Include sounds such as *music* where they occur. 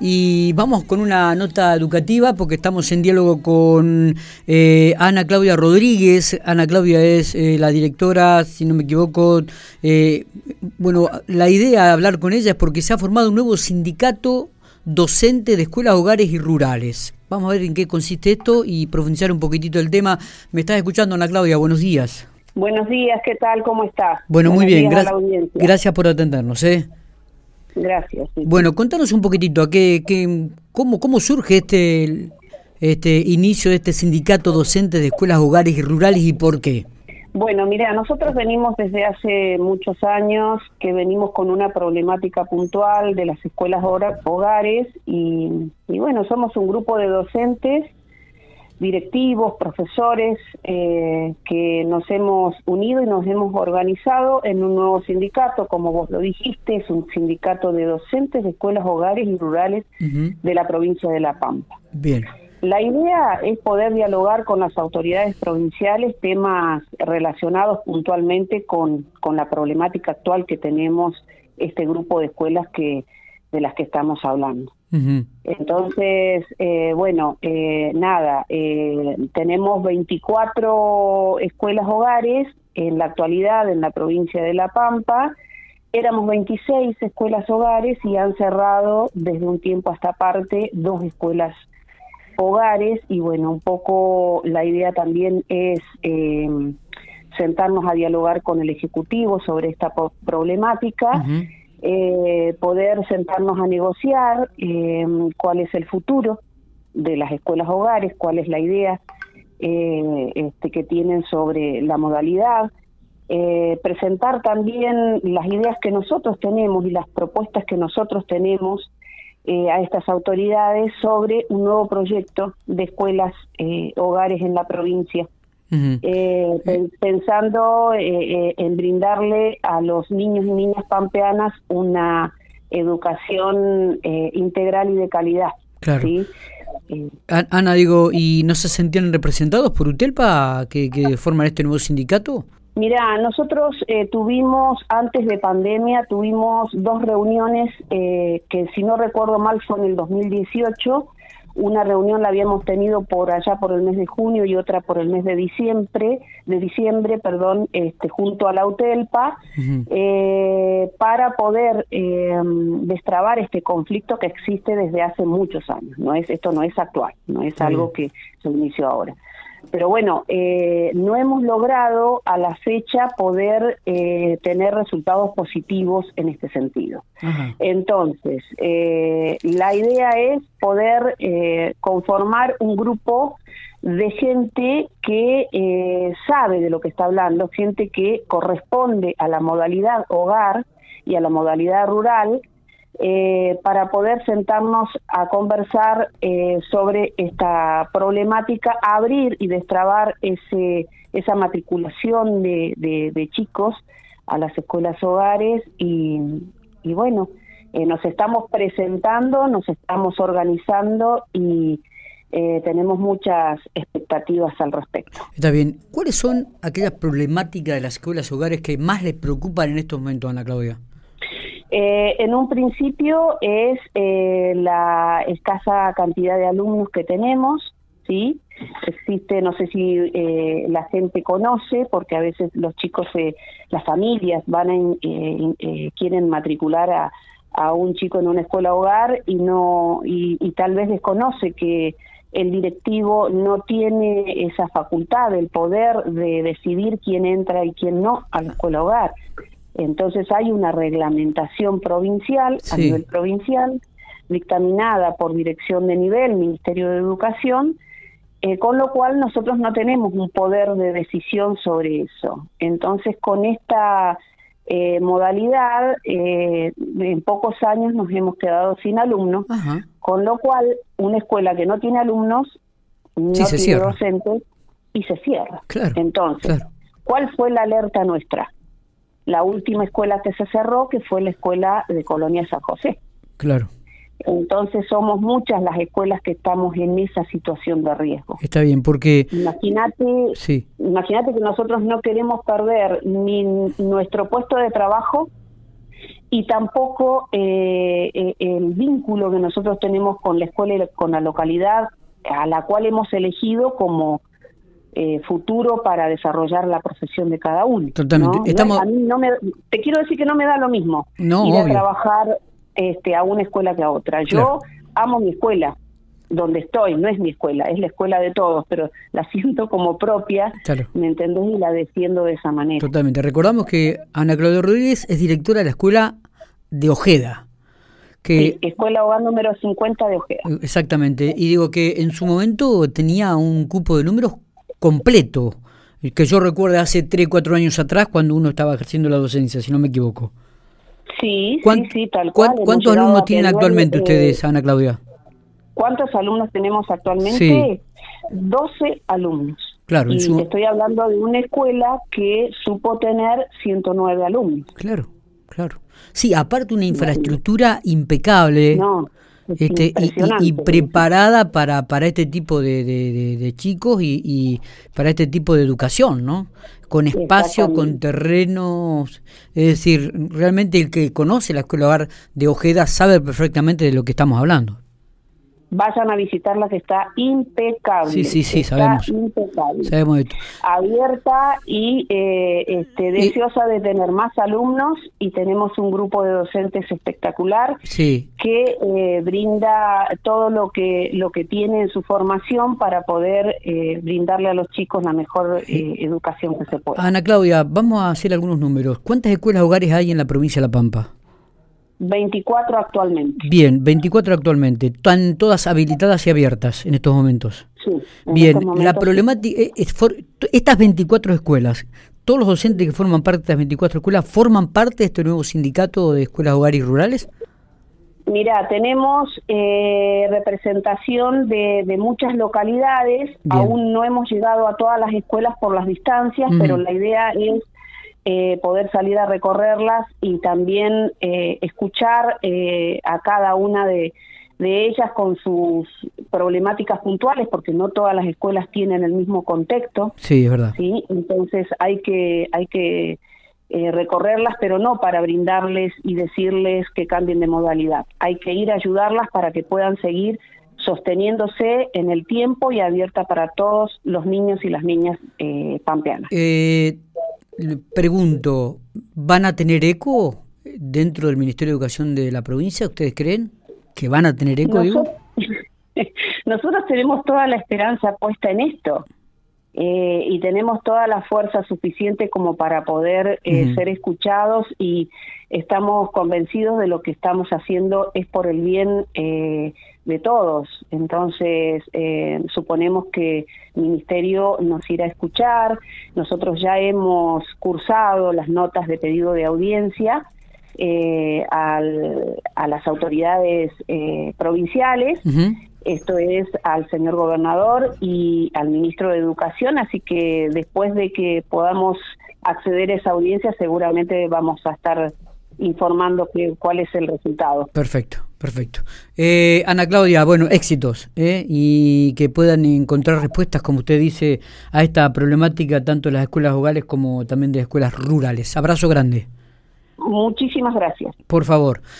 y vamos con una nota educativa porque estamos en diálogo con eh, Ana Claudia Rodríguez. Ana Claudia es eh, la directora, si no me equivoco. Eh, bueno, la idea de hablar con ella es porque se ha formado un nuevo sindicato docente de escuelas, hogares y rurales. Vamos a ver en qué consiste esto y profundizar un poquitito el tema. Me estás escuchando, Ana Claudia, buenos días. Buenos días, ¿qué tal? ¿Cómo estás? Bueno, muy bien, gracias. Gracias por atendernos. ¿eh? Gracias. Bueno, contanos un poquitito, ¿a qué, qué, cómo, ¿cómo surge este, este inicio de este sindicato docente de escuelas, hogares y rurales y por qué? Bueno, mira, nosotros venimos desde hace muchos años que venimos con una problemática puntual de las escuelas hogares y, y bueno, somos un grupo de docentes directivos, profesores, eh, que nos hemos unido y nos hemos organizado en un nuevo sindicato, como vos lo dijiste, es un sindicato de docentes de escuelas, hogares y rurales de la provincia de La Pampa. Bien. La idea es poder dialogar con las autoridades provinciales temas relacionados puntualmente con, con la problemática actual que tenemos este grupo de escuelas que de las que estamos hablando. Entonces, eh, bueno, eh, nada, eh, tenemos 24 escuelas hogares en la actualidad en la provincia de La Pampa. Éramos 26 escuelas hogares y han cerrado desde un tiempo hasta parte dos escuelas hogares. Y bueno, un poco la idea también es sentarnos a dialogar con el Ejecutivo sobre esta problemática eh, poder sentarnos a negociar eh, cuál es el futuro de las escuelas hogares, cuál es la idea eh, este, que tienen sobre la modalidad, eh, presentar también las ideas que nosotros tenemos y las propuestas que nosotros tenemos a estas autoridades sobre un nuevo proyecto de escuelas hogares en la provincia eh, pensando eh, eh, en brindarle a los niños y niñas pampeanas una educación eh, integral y de calidad. Claro. Ana, digo, ¿y no se sentían representados por UTELPA que, que forman este nuevo sindicato? Mira, nosotros tuvimos, antes de pandemia, tuvimos dos reuniones que, si no recuerdo mal, fue en el 2018, una reunión la habíamos tenido por allá por el mes de junio y otra por el mes de diciembre, de diciembre, perdón, este, junto a la UTELPA, eh, para poder eh, destrabar este conflicto que existe desde hace muchos años. No es esto no es actual, no es algo que se inició ahora. Pero bueno, eh, no hemos logrado a la fecha poder eh, tener resultados positivos en este sentido. Entonces, eh, la idea es poder conformar un grupo de gente que sabe de lo que está hablando, gente que corresponde a la modalidad hogar y a la modalidad rural, eh, para poder sentarnos a conversar eh, sobre esta problemática, abrir y destrabar ese, esa matriculación de, de, chicos a las escuelas hogares y, y bueno, eh, nos estamos presentando, nos estamos organizando y tenemos muchas expectativas al respecto. Está bien. ¿Cuáles son aquellas problemáticas de las escuelas hogares que más les preocupan en estos momentos, Ana Claudia? Eh, en un principio es eh, la escasa cantidad de alumnos que tenemos, ¿sí? Existe, no sé si eh, la gente conoce, porque a veces los chicos, las familias van a, quieren matricular a, a, un chico en una escuela hogar y no y, y tal vez desconoce que el directivo no tiene esa facultad, el poder de decidir quién entra y quién no a la escuela hogar. Entonces hay una reglamentación provincial, a nivel provincial, dictaminada por dirección de nivel, Ministerio de Educación, eh, con lo cual nosotros no tenemos un poder de decisión sobre eso. Entonces, con esta eh, modalidad, eh, en pocos años nos hemos quedado sin alumnos, con lo cual una escuela que no tiene alumnos no tiene docentes y se cierra. Entonces, ¿cuál fue la alerta nuestra? La última escuela que se cerró, que fue la escuela de Colonia San José. Claro. Entonces somos muchas las escuelas que estamos en esa situación de riesgo. Está bien, porque imagínate, sí. imagínate que nosotros no queremos perder ni nuestro puesto de trabajo y tampoco eh, eh, el vínculo que nosotros tenemos con la escuela y con la localidad a la cual hemos elegido como eh, futuro para desarrollar la profesión de cada uno. Totalmente. Estamos... a mí no me, te quiero decir que no me da lo mismo ir a trabajar este, a una escuela que a otra. Yo amo mi escuela, donde estoy, no es mi escuela, es la escuela de todos, pero *laughs* la siento como propia, ¿me entendés? Y la defiendo de esa manera. Totalmente. Recordamos que Ana Claudia Rodríguez es directora de la escuela de Ojeda. Que, escuela Hogar número 50 de Ojeda. Exactamente. Y digo que en su momento tenía un cupo de números completo, que yo recuerdo hace 3, 4 años atrás cuando uno estaba ejerciendo la docencia, si no me equivoco. Sí, sí, sí, tal cual. ¿Cuántos alumnos tienen actualmente ustedes, Ana Claudia? ¿Cuántos alumnos tenemos actualmente? 12 alumnos. Claro, y estoy hablando de una escuela que supo tener 109 alumnos. Claro, claro. Sí, aparte una infraestructura impecable. Este, y, preparada para, para este tipo de, de, chicos y, y, para este tipo de educación, ¿no? Con espacio, con terrenos, es decir, realmente el que conoce la escuela de Ojeda sabe perfectamente de lo que estamos hablando vayan a visitarla que está impecable. Sí, sí, sí, sabemos. Impecable. Sabemos Abierta y eh, este, deseosa de tener más alumnos y tenemos un grupo de docentes espectacular sí. que eh, brinda todo lo que lo que tiene en su formación para poder eh, brindarle a los chicos la mejor educación que se pueda. Ana Claudia, vamos a hacer algunos números. ¿Cuántas escuelas hogares hay en la provincia de La Pampa? 24 actualmente. Bien, 24 actualmente. ¿Están todas habilitadas y abiertas en estos momentos? Sí. Bien, la problemática, eh, es estas 24 escuelas, ¿todos los docentes que forman parte de estas 24 escuelas forman parte de este nuevo sindicato de escuelas hogares rurales? Mira, tenemos eh, representación de, muchas localidades, aún no hemos llegado a todas las escuelas por las distancias, pero la idea es eh, poder salir a recorrerlas y también eh, escuchar eh, a cada una de, ellas con sus problemáticas puntuales, porque no todas las escuelas tienen el mismo contexto. Sí, es verdad. Sí, entonces hay que hay que recorrerlas, pero no para brindarles y decirles que cambien de modalidad. Hay que ir a ayudarlas para que puedan seguir sosteniéndose en el tiempo y abierta para todos los niños y las niñas eh, pampeanas. Eh, pregunto, ¿van a tener eco dentro del Ministerio de Educación de la provincia? ¿Ustedes creen que van a tener eco? *laughs* Nosotros, tenemos toda la esperanza puesta en esto. Eh, y tenemos toda la fuerza suficiente como para poder eh, ser escuchados y estamos convencidos de lo que estamos haciendo es por el bien eh, de todos. Entonces, eh, suponemos que el Ministerio nos irá a escuchar. Nosotros ya hemos cursado las notas de pedido de audiencia eh, a las autoridades eh, provinciales. Esto es al señor gobernador y al ministro de Educación, así que después de que podamos acceder a esa audiencia, seguramente vamos a estar informando que, cuál es el resultado. Perfecto, perfecto. Eh, Ana Claudia, bueno, éxitos eh, y que puedan encontrar respuestas, como usted dice, a esta problemática tanto de las escuelas hogares como también de escuelas rurales. Abrazo grande. Muchísimas gracias. Por favor.